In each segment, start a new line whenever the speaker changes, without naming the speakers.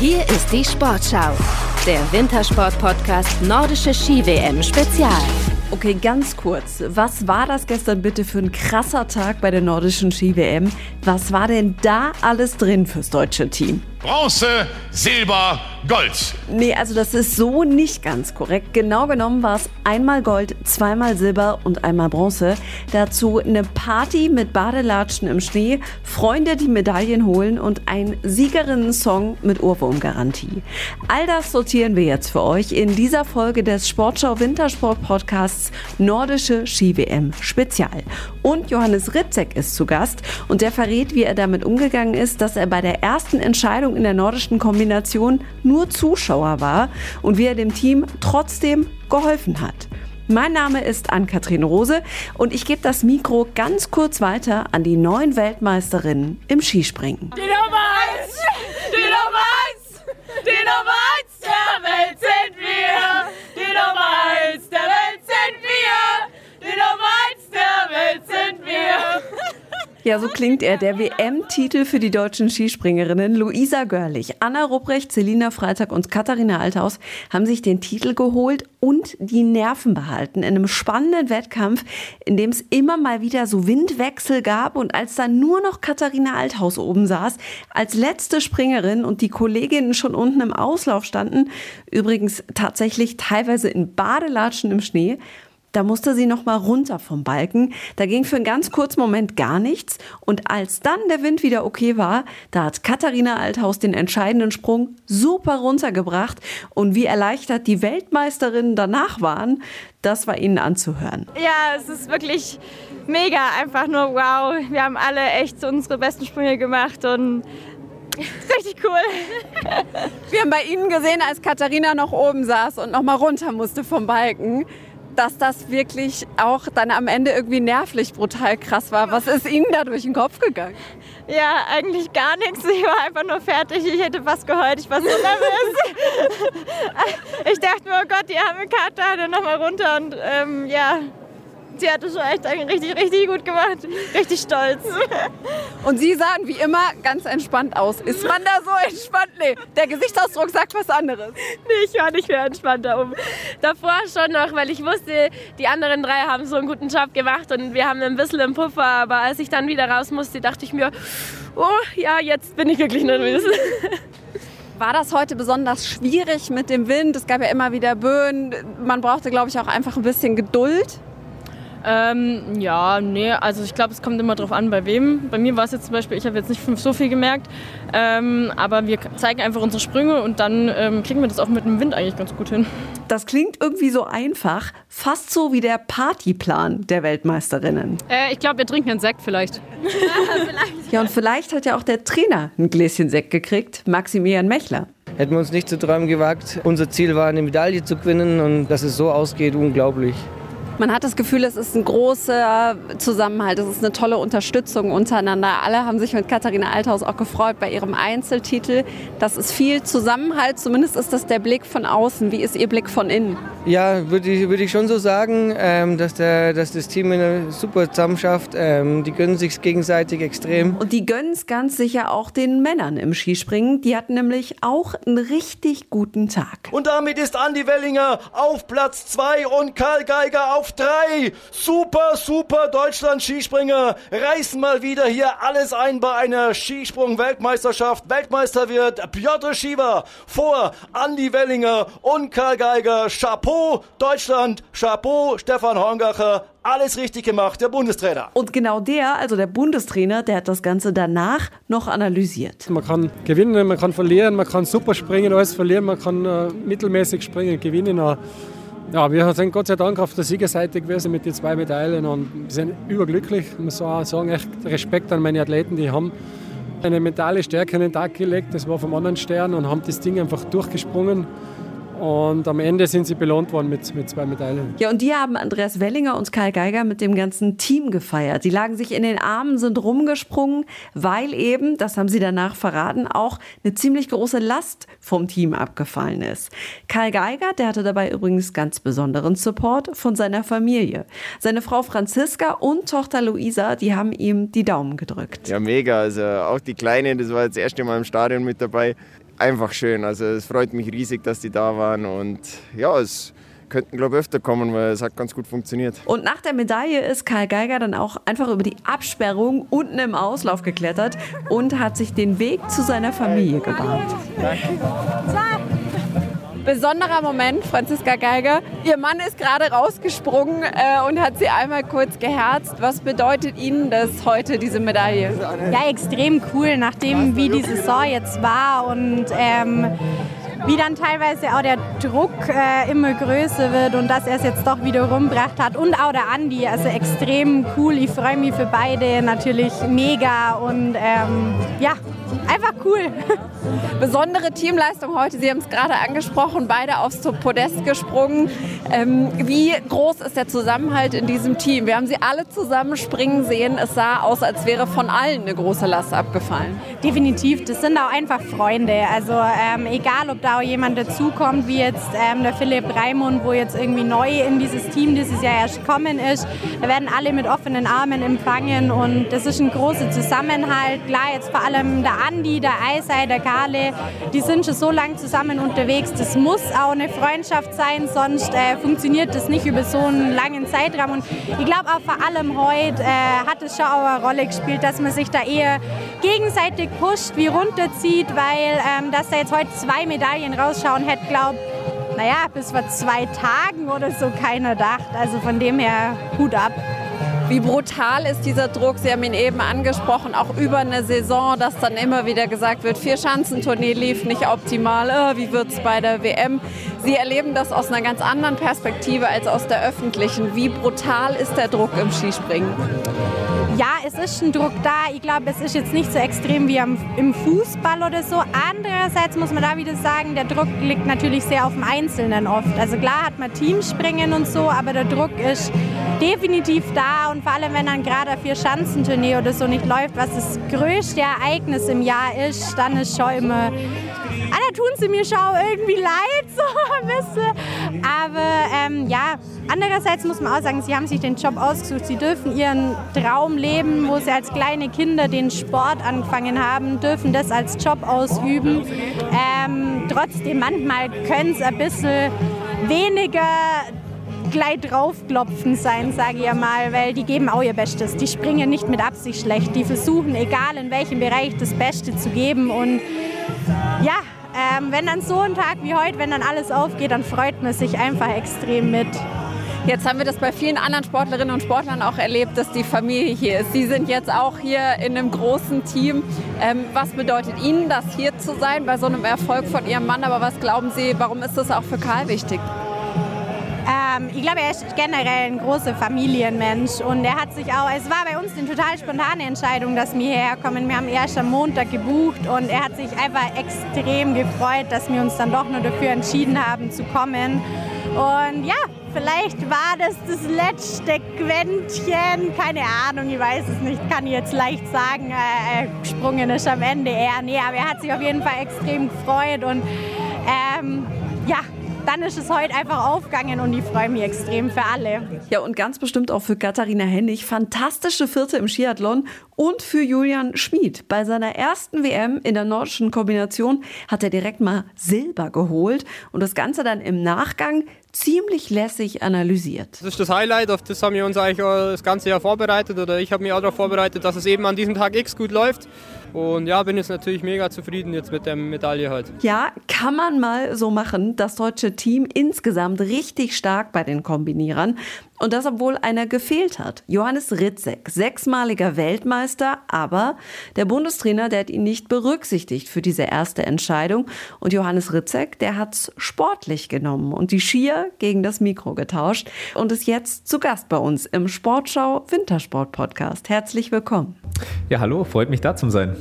Hier ist die Sportschau, der Wintersport-Podcast Nordische Ski-WM Spezial.
Okay, ganz kurz. Was war das gestern bitte für ein krasser Tag bei der nordischen Ski-WM? Was war denn da alles drin fürs deutsche Team?
Bronze, Silber, Gold.
Nee, also das ist so nicht ganz korrekt. Genau genommen war es einmal Gold, zweimal Silber und einmal Bronze. Dazu eine Party mit Badelatschen im Schnee, Freunde, die Medaillen holen und ein Siegerinnen-Song mit Ohrwurmgarantie. All das sortieren wir jetzt für euch in dieser Folge des Sportschau Wintersport Podcasts Nordische Ski-WM Spezial. Und Johannes Ritzek ist zu Gast und der verrät, wie er damit umgegangen ist, dass er bei der ersten Entscheidung in der nordischen Kombination nur Zuschauer war und wie er dem Team trotzdem geholfen hat. Mein Name ist Ann-Kathrin Rose und ich gebe das Mikro ganz kurz weiter an die neuen Weltmeisterinnen im Skispringen.
Die Nummer 1! Die Nummer 1! Die Nummer 1 der Welt sind wir!
Ja, so klingt er. Der WM-Titel für die deutschen Skispringerinnen. Luisa Görlich, Anna Rupprecht, Selina Freitag und Katharina Althaus haben sich den Titel geholt und die Nerven behalten. In einem spannenden Wettkampf, in dem es immer mal wieder so Windwechsel gab und als dann nur noch Katharina Althaus oben saß, als letzte Springerin und die Kolleginnen schon unten im Auslauf standen, übrigens tatsächlich teilweise in Badelatschen im Schnee, da musste sie noch mal runter vom Balken. Da ging für einen ganz kurzen Moment gar nichts. Und als dann der Wind wieder okay war, da hat Katharina Althaus den entscheidenden Sprung super runtergebracht. Und wie erleichtert die Weltmeisterinnen danach waren, das war ihnen anzuhören.
Ja, es ist wirklich mega. Einfach nur wow. Wir haben alle echt unsere besten Sprünge gemacht und Richtig cool.
Wir haben bei Ihnen gesehen, als Katharina noch oben saß und noch mal runter musste vom Balken dass das wirklich auch dann am Ende irgendwie nervlich brutal krass war. Was ist Ihnen da durch den Kopf gegangen?
Ja, eigentlich gar nichts. Ich war einfach nur fertig. Ich hätte fast geheult. Ich war so nervös. ich dachte mir, oh Gott, die arme Kater, dann nochmal runter und ähm, ja, sie hat es schon echt richtig, richtig gut gemacht. Richtig stolz.
Und Sie sahen wie immer ganz entspannt aus. Ist man da so entspannt? Nee, der Gesichtsausdruck sagt was anderes.
Nee, ich war nicht mehr entspannt da oben. Davor schon noch, weil ich wusste, die anderen drei haben so einen guten Job gemacht und wir haben ein bisschen im Puffer. Aber als ich dann wieder raus musste, dachte ich mir, oh ja, jetzt bin ich wirklich nervös.
War das heute besonders schwierig mit dem Wind? Es gab ja immer wieder Böen. Man brauchte, glaube ich, auch einfach ein bisschen Geduld.
Ähm, ja, nee, also ich glaube, es kommt immer drauf an, bei wem. Bei mir war es jetzt zum Beispiel, ich habe jetzt nicht so viel gemerkt, ähm, aber wir zeigen einfach unsere Sprünge und dann ähm, kriegen wir das auch mit dem Wind eigentlich ganz gut hin.
Das klingt irgendwie so einfach, fast so wie der Partyplan der Weltmeisterinnen.
Äh, ich glaube, wir trinken einen Sekt vielleicht.
vielleicht. Ja, und vielleicht hat ja auch der Trainer ein Gläschen Sekt gekriegt, Maximilian Mechler.
Hätten wir uns nicht zu träumen gewagt. Unser Ziel war, eine Medaille zu gewinnen und dass es so ausgeht, unglaublich.
Man hat das Gefühl, es ist ein großer Zusammenhalt, es ist eine tolle Unterstützung untereinander. Alle haben sich mit Katharina Althaus auch gefreut bei ihrem Einzeltitel. Das ist viel Zusammenhalt, zumindest ist das der Blick von außen. Wie ist Ihr Blick von innen?
Ja, würde ich, würd ich schon so sagen, ähm, dass, der, dass das Team eine super zusammenschafft. Ähm, die gönnen sich gegenseitig extrem.
Und die gönnen es ganz sicher auch den Männern im Skispringen. Die hatten nämlich auch einen richtig guten Tag.
Und damit ist Andi Wellinger auf Platz 2 und Karl Geiger auf 3. Super, super Deutschland Skispringer reißen mal wieder hier alles ein bei einer Skisprung-Weltmeisterschaft. Weltmeister wird Piotr Schieber vor Andi Wellinger und Karl Geiger. Chapeau. Chapeau Deutschland, Chapeau Stefan Horngacher, alles richtig gemacht, der Bundestrainer.
Und genau der, also der Bundestrainer, der hat das Ganze danach noch analysiert.
Man kann gewinnen, man kann verlieren, man kann super springen, alles verlieren, man kann äh, mittelmäßig springen, gewinnen. Äh, ja, wir sind Gott sei Dank auf der Siegerseite gewesen mit den zwei Medaillen und sind überglücklich. Ich muss auch sagen, echt Respekt an meine Athleten, die haben eine mentale Stärke an den Tag gelegt, das war vom anderen Stern und haben das Ding einfach durchgesprungen. Und am Ende sind sie belohnt worden mit, mit zwei Medaillen.
Ja, und die haben Andreas Wellinger und Karl Geiger mit dem ganzen Team gefeiert. Sie lagen sich in den Armen, sind rumgesprungen, weil eben, das haben sie danach verraten, auch eine ziemlich große Last vom Team abgefallen ist. Karl Geiger, der hatte dabei übrigens ganz besonderen Support von seiner Familie. Seine Frau Franziska und Tochter Luisa, die haben ihm die Daumen gedrückt.
Ja, mega. Also auch die Kleine, das war jetzt das erste Mal im Stadion mit dabei einfach schön. Also es freut mich riesig, dass die da waren und ja, es könnten, glaube ich, öfter kommen, weil es hat ganz gut funktioniert.
Und nach der Medaille ist Karl Geiger dann auch einfach über die Absperrung unten im Auslauf geklettert und hat sich den Weg zu seiner Familie gebahnt.
Besonderer Moment, Franziska Geiger. Ihr Mann ist gerade rausgesprungen äh, und hat sie einmal kurz geherzt. Was bedeutet Ihnen das heute, diese Medaille?
Ja, extrem cool, nachdem wie die Saison jetzt war und ähm, wie dann teilweise auch der Druck äh, immer größer wird und dass er es jetzt doch wieder rumgebracht hat. Und auch der Andi, also extrem cool. Ich freue mich für beide natürlich mega und ähm, ja, einfach cool.
Besondere Teamleistung heute, Sie haben es gerade angesprochen, beide aufs Podest gesprungen. Ähm, wie groß ist der Zusammenhalt in diesem Team? Wir haben Sie alle zusammen springen sehen. Es sah aus, als wäre von allen eine große Last abgefallen.
Definitiv, das sind auch einfach Freunde. Also ähm, egal, ob da auch jemand dazukommt, wie jetzt ähm, der Philipp Raimund, wo jetzt irgendwie neu in dieses Team dieses Jahr erst gekommen ist. Da werden alle mit offenen Armen empfangen und das ist ein großer Zusammenhalt. Klar, jetzt vor allem der Andi, der Eisei, der Karle, die sind schon so lange zusammen unterwegs. Das muss auch eine Freundschaft sein, sonst äh, funktioniert das nicht über so einen langen Zeitraum. Und ich glaube auch vor allem heute äh, hat es schon auch eine Rolle gespielt, dass man sich da eher gegenseitig pusht, wie runterzieht, weil ähm, dass da jetzt heute zwei Medaillen rausschauen hätte, glaube naja, bis vor zwei Tagen oder so keiner dacht. Also von dem her Hut ab.
Wie brutal ist dieser Druck? Sie haben ihn eben angesprochen, auch über eine Saison, dass dann immer wieder gesagt wird, vier Schanzentournee lief nicht optimal, oh, wie wird es bei der WM? Sie erleben das aus einer ganz anderen Perspektive als aus der öffentlichen. Wie brutal ist der Druck im Skispringen?
Ja, es ist ein Druck da. Ich glaube, es ist jetzt nicht so extrem wie am, im Fußball oder so. Andererseits muss man da wieder sagen, der Druck liegt natürlich sehr auf dem Einzelnen oft. Also klar hat man Teamspringen und so, aber der Druck ist definitiv da und vor allem, wenn dann gerade ein Vier-Schanzentournee oder so nicht läuft, was das größte Ereignis im Jahr ist, dann ist schon immer ah, da tun sie mir schon irgendwie leid, so ein bisschen. Aber ähm, ja, andererseits muss man auch sagen, sie haben sich den Job ausgesucht. Sie dürfen ihren Traum leben, wo sie als kleine Kinder den Sport angefangen haben, dürfen das als Job ausüben. Ähm, trotzdem, manchmal können es ein bisschen weniger gleich draufklopfen sein, sage ich ja mal, weil die geben auch ihr Bestes. Die springen nicht mit Absicht schlecht. Die versuchen, egal in welchem Bereich, das Beste zu geben. Und ja, ähm, wenn dann so ein Tag wie heute, wenn dann alles aufgeht, dann freut man sich einfach extrem mit.
Jetzt haben wir das bei vielen anderen Sportlerinnen und Sportlern auch erlebt, dass die Familie hier ist. Sie sind jetzt auch hier in einem großen Team. Ähm, was bedeutet Ihnen das, hier zu sein bei so einem Erfolg von Ihrem Mann? Aber was glauben Sie, warum ist das auch für Karl wichtig?
Ähm, ich glaube, er ist generell ein großer Familienmensch und er hat sich auch, es war bei uns eine total spontane Entscheidung, dass wir hierher kommen. Wir haben erst am Montag gebucht und er hat sich einfach extrem gefreut, dass wir uns dann doch nur dafür entschieden haben zu kommen. Und ja, vielleicht war das das letzte Quäntchen, keine Ahnung, ich weiß es nicht, kann ich jetzt leicht sagen, äh, gesprungen ist am Ende eher. Nee, aber er hat sich auf jeden Fall extrem gefreut und ähm, dann ist es heute einfach aufgegangen und ich freue mich extrem für alle.
Ja, und ganz bestimmt auch für Katharina Hennig. Fantastische Vierte im Skiathlon und für Julian Schmid. Bei seiner ersten WM in der nordischen Kombination hat er direkt mal Silber geholt und das Ganze dann im Nachgang ziemlich lässig analysiert.
Das ist das Highlight, auf das haben wir uns eigentlich das ganze Jahr vorbereitet oder ich habe mich auch darauf vorbereitet, dass es eben an diesem Tag X gut läuft. Und ja, bin jetzt natürlich mega zufrieden jetzt mit der Medaille heute.
Ja, kann man mal so machen. Das deutsche Team insgesamt richtig stark bei den Kombinierern. Und das, obwohl einer gefehlt hat. Johannes Ritzek, sechsmaliger Weltmeister, aber der Bundestrainer, der hat ihn nicht berücksichtigt für diese erste Entscheidung. Und Johannes Ritzek, der hat's sportlich genommen und die Skier gegen das Mikro getauscht und ist jetzt zu Gast bei uns im Sportschau Wintersport Podcast. Herzlich willkommen.
Ja, hallo, freut mich da zu sein.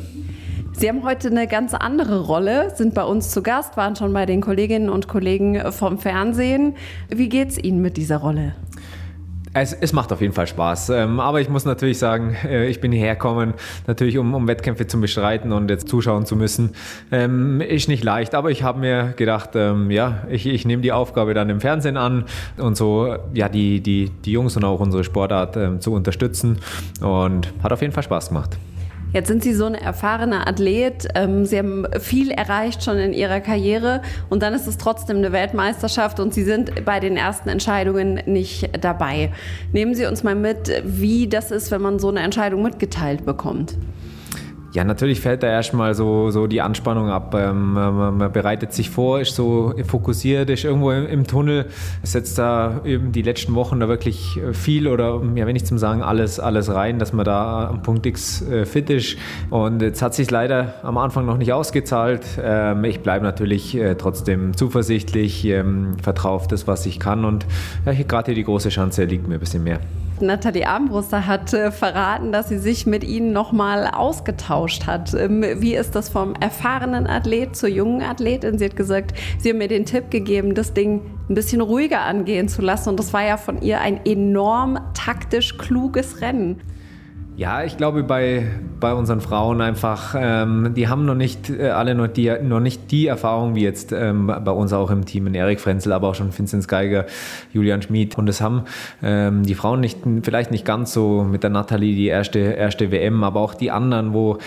Sie haben heute eine ganz andere Rolle, sind bei uns zu Gast, waren schon bei den Kolleginnen und Kollegen vom Fernsehen. Wie geht's Ihnen mit dieser Rolle?
Es, es, macht auf jeden Fall Spaß. Ähm, aber ich muss natürlich sagen, äh, ich bin hierher gekommen, natürlich um, um, Wettkämpfe zu bestreiten und jetzt zuschauen zu müssen. Ähm, ist nicht leicht, aber ich habe mir gedacht, ähm, ja, ich, ich nehme die Aufgabe dann im Fernsehen an und so ja, die, die, die Jungs und auch unsere Sportart zu unterstützen. Und hat auf jeden Fall Spaß gemacht.
Jetzt sind Sie so ein erfahrener Athlet. Ähm, Sie haben viel erreicht schon in Ihrer Karriere und dann ist es trotzdem eine Weltmeisterschaft und Sie sind bei den ersten Entscheidungen nicht dabei. Nehmen Sie uns mal mit, wie das ist, wenn man so eine Entscheidung mitgeteilt bekommt.
Ja, natürlich fällt da erstmal so, so die Anspannung ab. Ähm, man bereitet sich vor, ist so fokussiert, ist irgendwo im, im, Tunnel, setzt da eben die letzten Wochen da wirklich viel oder, ja, wenn ich zum Sagen, alles, alles rein, dass man da am Punkt X äh, fit ist. Und jetzt hat sich leider am Anfang noch nicht ausgezahlt. Ähm, ich bleibe natürlich äh, trotzdem zuversichtlich, ähm, vertraue auf das, was ich kann. Und ja, gerade hier die große Chance liegt mir ein bisschen mehr.
Nathalie Armbruster hat äh, verraten, dass sie sich mit Ihnen nochmal ausgetauscht hat. Ähm, wie ist das vom erfahrenen Athlet zur jungen Athletin? Sie hat gesagt, Sie haben mir den Tipp gegeben, das Ding ein bisschen ruhiger angehen zu lassen. Und das war ja von ihr ein enorm taktisch kluges Rennen.
Ja, ich glaube bei, bei unseren Frauen einfach, ähm, die haben noch nicht äh, alle noch, die, noch nicht die Erfahrung wie jetzt ähm, bei uns auch im Team, in Erik Frenzel, aber auch schon Vincent Geiger, Julian Schmid. Und es haben ähm, die Frauen nicht, vielleicht nicht ganz so mit der Nathalie die erste, erste WM, aber auch die anderen, wo,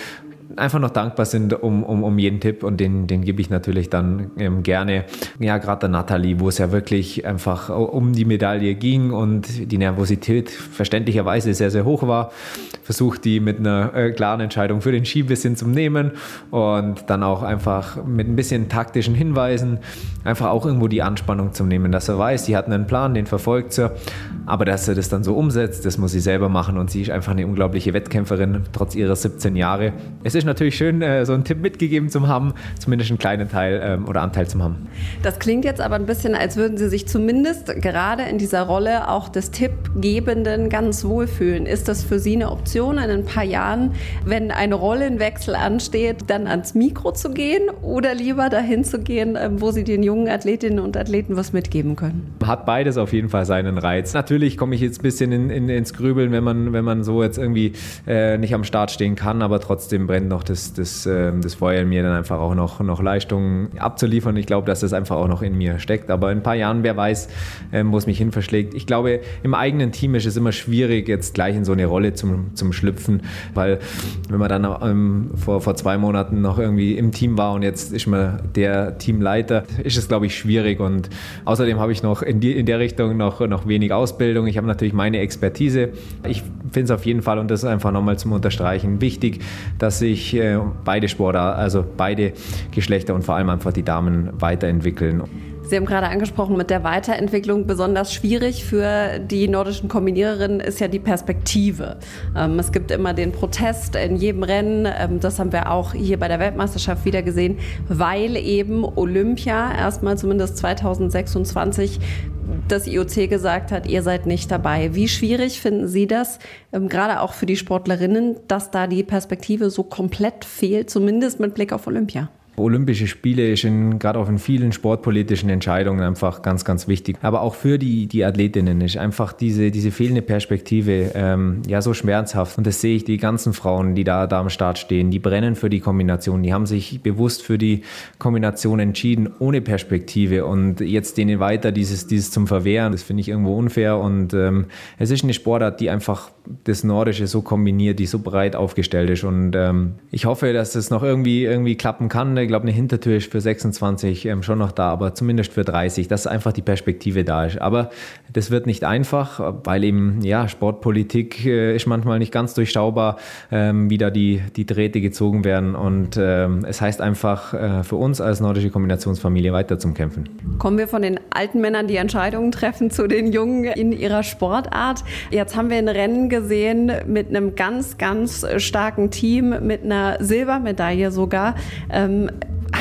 einfach noch dankbar sind um, um, um jeden Tipp und den, den gebe ich natürlich dann ähm, gerne. Ja, gerade der Nathalie, wo es ja wirklich einfach um die Medaille ging und die Nervosität verständlicherweise sehr, sehr hoch war, versucht die mit einer äh, klaren Entscheidung für den Ski bisschen zu nehmen und dann auch einfach mit ein bisschen taktischen Hinweisen einfach auch irgendwo die Anspannung zu nehmen, dass er weiß, die hat einen Plan, den verfolgt sie, aber dass er das dann so umsetzt, das muss sie selber machen und sie ist einfach eine unglaubliche Wettkämpferin, trotz ihrer 17 Jahre. Es ist ist natürlich schön, äh, so einen Tipp mitgegeben zu haben, zumindest einen kleinen Teil ähm, oder Anteil zu haben.
Das klingt jetzt aber ein bisschen, als würden Sie sich zumindest gerade in dieser Rolle auch des Tippgebenden ganz wohlfühlen. Ist das für Sie eine Option in ein paar Jahren, wenn ein Rollenwechsel ansteht, dann ans Mikro zu gehen oder lieber dahin zu gehen, ähm, wo Sie den jungen Athletinnen und Athleten was mitgeben können?
Hat beides auf jeden Fall seinen Reiz. Natürlich komme ich jetzt ein bisschen in, in, ins Grübeln, wenn man, wenn man so jetzt irgendwie äh, nicht am Start stehen kann, aber trotzdem brennt noch das, das, ähm, das Feuer in mir, dann einfach auch noch, noch Leistungen abzuliefern. Ich glaube, dass das einfach auch noch in mir steckt. Aber in ein paar Jahren, wer weiß, ähm, wo es mich hin verschlägt. Ich glaube, im eigenen Team ist es immer schwierig, jetzt gleich in so eine Rolle zum, zum Schlüpfen, weil wenn man dann ähm, vor, vor zwei Monaten noch irgendwie im Team war und jetzt ist man der Teamleiter, ist es, glaube ich, schwierig. Und außerdem habe ich noch in, die, in der Richtung noch, noch wenig Ausbildung. Ich habe natürlich meine Expertise. Ich finde es auf jeden Fall, und das ist einfach nochmal zum Unterstreichen, wichtig, dass ich sich äh, beide Sportler, also beide Geschlechter und vor allem einfach die Damen weiterentwickeln.
Sie haben gerade angesprochen, mit der Weiterentwicklung besonders schwierig für die nordischen Kombiniererinnen ist ja die Perspektive. Ähm, es gibt immer den Protest in jedem Rennen, ähm, das haben wir auch hier bei der Weltmeisterschaft wieder gesehen, weil eben Olympia erstmal zumindest 2026 das IOC gesagt hat, ihr seid nicht dabei. Wie schwierig finden Sie das, ähm, gerade auch für die Sportlerinnen, dass da die Perspektive so komplett fehlt, zumindest mit Blick auf Olympia?
Olympische Spiele in, gerade auch in vielen sportpolitischen Entscheidungen einfach ganz, ganz wichtig. Aber auch für die, die Athletinnen ist einfach diese, diese fehlende Perspektive ähm, ja so schmerzhaft. Und das sehe ich, die ganzen Frauen, die da, da am Start stehen, die brennen für die Kombination. Die haben sich bewusst für die Kombination entschieden, ohne Perspektive. Und jetzt denen weiter dieses, dieses zum Verwehren, das finde ich irgendwo unfair. Und ähm, es ist eine Sportart, die einfach das Nordische so kombiniert, die so breit aufgestellt ist. Und ähm, ich hoffe, dass das noch irgendwie, irgendwie klappen kann. Ich glaube, eine Hintertür ist für 26 ähm, schon noch da, aber zumindest für 30, dass einfach die Perspektive da ist. Aber das wird nicht einfach, weil eben, ja, Sportpolitik äh, ist manchmal nicht ganz durchschaubar, ähm, wie da die, die Drähte gezogen werden. Und ähm, es heißt einfach äh, für uns als nordische Kombinationsfamilie weiter zum Kämpfen.
Kommen wir von den alten Männern, die Entscheidungen treffen, zu den Jungen in ihrer Sportart. Jetzt haben wir ein Rennen gesehen mit einem ganz, ganz starken Team, mit einer Silbermedaille sogar. Ähm,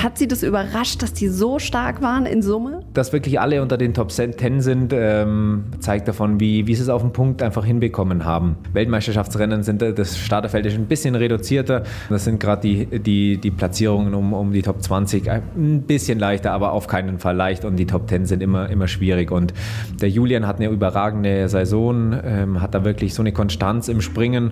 hat Sie das überrascht, dass die so stark waren in Summe?
Dass wirklich alle unter den Top 10 sind, ähm, zeigt davon, wie, wie sie es auf den Punkt einfach hinbekommen haben. Weltmeisterschaftsrennen sind äh, das Starterfeld ist ein bisschen reduzierter. Das sind gerade die, die, die Platzierungen um, um die Top 20 äh, ein bisschen leichter, aber auf keinen Fall leicht. Und die Top 10 sind immer, immer schwierig. Und der Julian hat eine überragende Saison, ähm, hat da wirklich so eine Konstanz im Springen.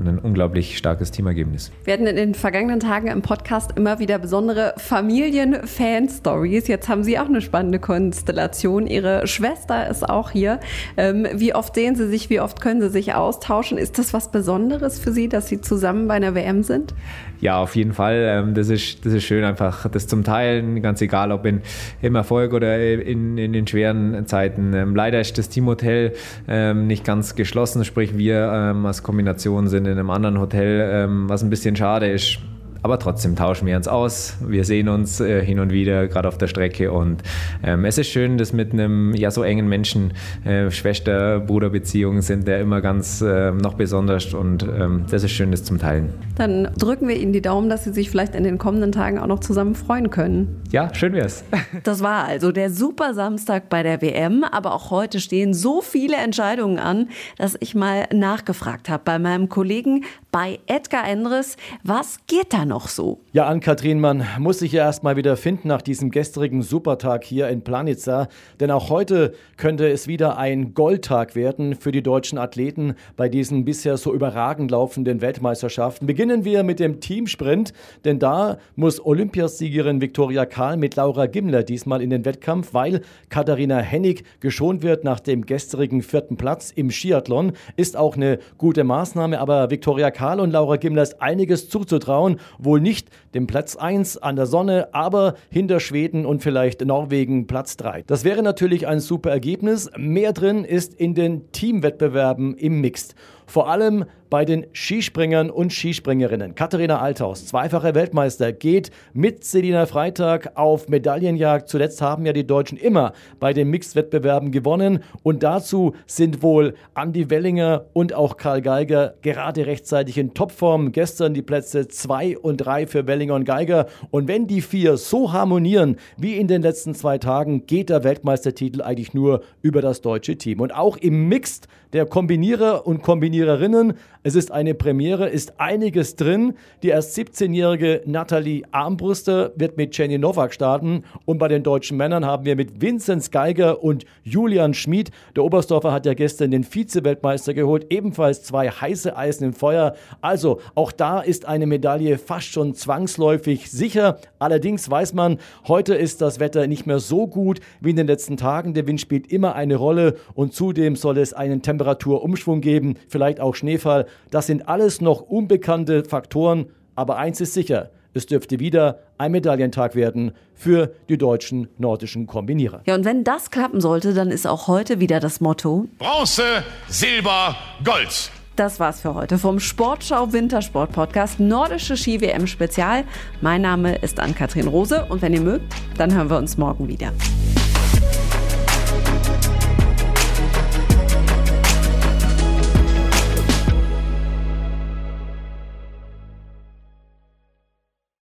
Ein unglaublich starkes Teamergebnis.
Wir hatten in den vergangenen Tagen im Podcast immer wieder besondere Familien-Fan-Stories. Jetzt haben Sie auch eine spannende Konstellation. Ihre Schwester ist auch hier. Ähm, wie oft sehen Sie sich? Wie oft können Sie sich austauschen? Ist das was Besonderes für Sie, dass Sie zusammen bei einer WM sind?
Ja, auf jeden Fall. Ähm, das ist, das ist schön, einfach das zum Teilen, ganz egal, ob in, im Erfolg oder in, in den schweren Zeiten. Ähm, leider ist das Teamhotel ähm, nicht ganz geschlossen, sprich wir als Kombination sind in einem anderen Hotel, was ein bisschen schade ist aber trotzdem tauschen wir uns aus. Wir sehen uns äh, hin und wieder, gerade auf der Strecke. Und ähm, es ist schön, dass mit einem ja so engen Menschen äh, Schwester-Bruder-Beziehungen sind, der immer ganz äh, noch besonders. Und ähm, das ist schön, das zum Teilen.
Dann drücken wir Ihnen die Daumen, dass Sie sich vielleicht in den kommenden Tagen auch noch zusammen freuen können.
Ja, schön wär's.
das war also der Super Samstag bei der WM. Aber auch heute stehen so viele Entscheidungen an, dass ich mal nachgefragt habe bei meinem Kollegen bei Edgar Endres, was geht da noch so?
Ja, Ann-Kathrin, man muss sich ja erst mal wieder finden nach diesem gestrigen Supertag hier in Planitza. Denn auch heute könnte es wieder ein Goldtag werden für die deutschen Athleten bei diesen bisher so überragend laufenden Weltmeisterschaften. Beginnen wir mit dem Teamsprint, denn da muss Olympiasiegerin Viktoria Kahl mit Laura Gimler diesmal in den Wettkampf, weil Katharina Hennig geschont wird nach dem gestrigen vierten Platz im Skiathlon. Ist auch eine gute Maßnahme, aber Viktoria Kahl und Laura Gimler ist einiges zuzutrauen. Wohl nicht dem Platz 1 an der Sonne, aber hinter Schweden und vielleicht Norwegen Platz 3. Das wäre natürlich ein super Ergebnis. Mehr drin ist in den Teamwettbewerben im Mixed. Vor allem bei den Skispringern und Skispringerinnen. Katharina Althaus, zweifache Weltmeister, geht mit Selina Freitag auf Medaillenjagd. Zuletzt haben ja die Deutschen immer bei den Mixed-Wettbewerben gewonnen. Und dazu sind wohl Andy Wellinger und auch Karl Geiger gerade rechtzeitig in Topform. Gestern die Plätze 2 und 3 für Wellinger und Geiger. Und wenn die vier so harmonieren wie in den letzten zwei Tagen, geht der Weltmeistertitel eigentlich nur über das deutsche Team. Und auch im Mixed der Kombinierer und Kombinierer Kombiniererinnen. Es ist eine Premiere, ist einiges drin. Die erst 17-jährige Nathalie Armbruster wird mit Jenny Nowak starten. Und bei den deutschen Männern haben wir mit Vinzenz Geiger und Julian Schmid. Der Oberstdorfer hat ja gestern den Vize-Weltmeister geholt. Ebenfalls zwei heiße Eisen im Feuer. Also auch da ist eine Medaille fast schon zwangsläufig sicher. Allerdings weiß man, heute ist das Wetter nicht mehr so gut wie in den letzten Tagen. Der Wind spielt immer eine Rolle und zudem soll es einen Temperaturumschwung geben. Vielleicht vielleicht auch Schneefall. Das sind alles noch unbekannte Faktoren, aber eins ist sicher, es dürfte wieder ein Medaillentag werden für die deutschen nordischen Kombinierer.
Ja, und wenn das klappen sollte, dann ist auch heute wieder das Motto
Bronze, Silber, Gold.
Das war's für heute vom Sportschau Wintersport Podcast Nordische Ski WM Spezial. Mein Name ist Ann-Kathrin Rose und wenn ihr mögt, dann hören wir uns morgen wieder.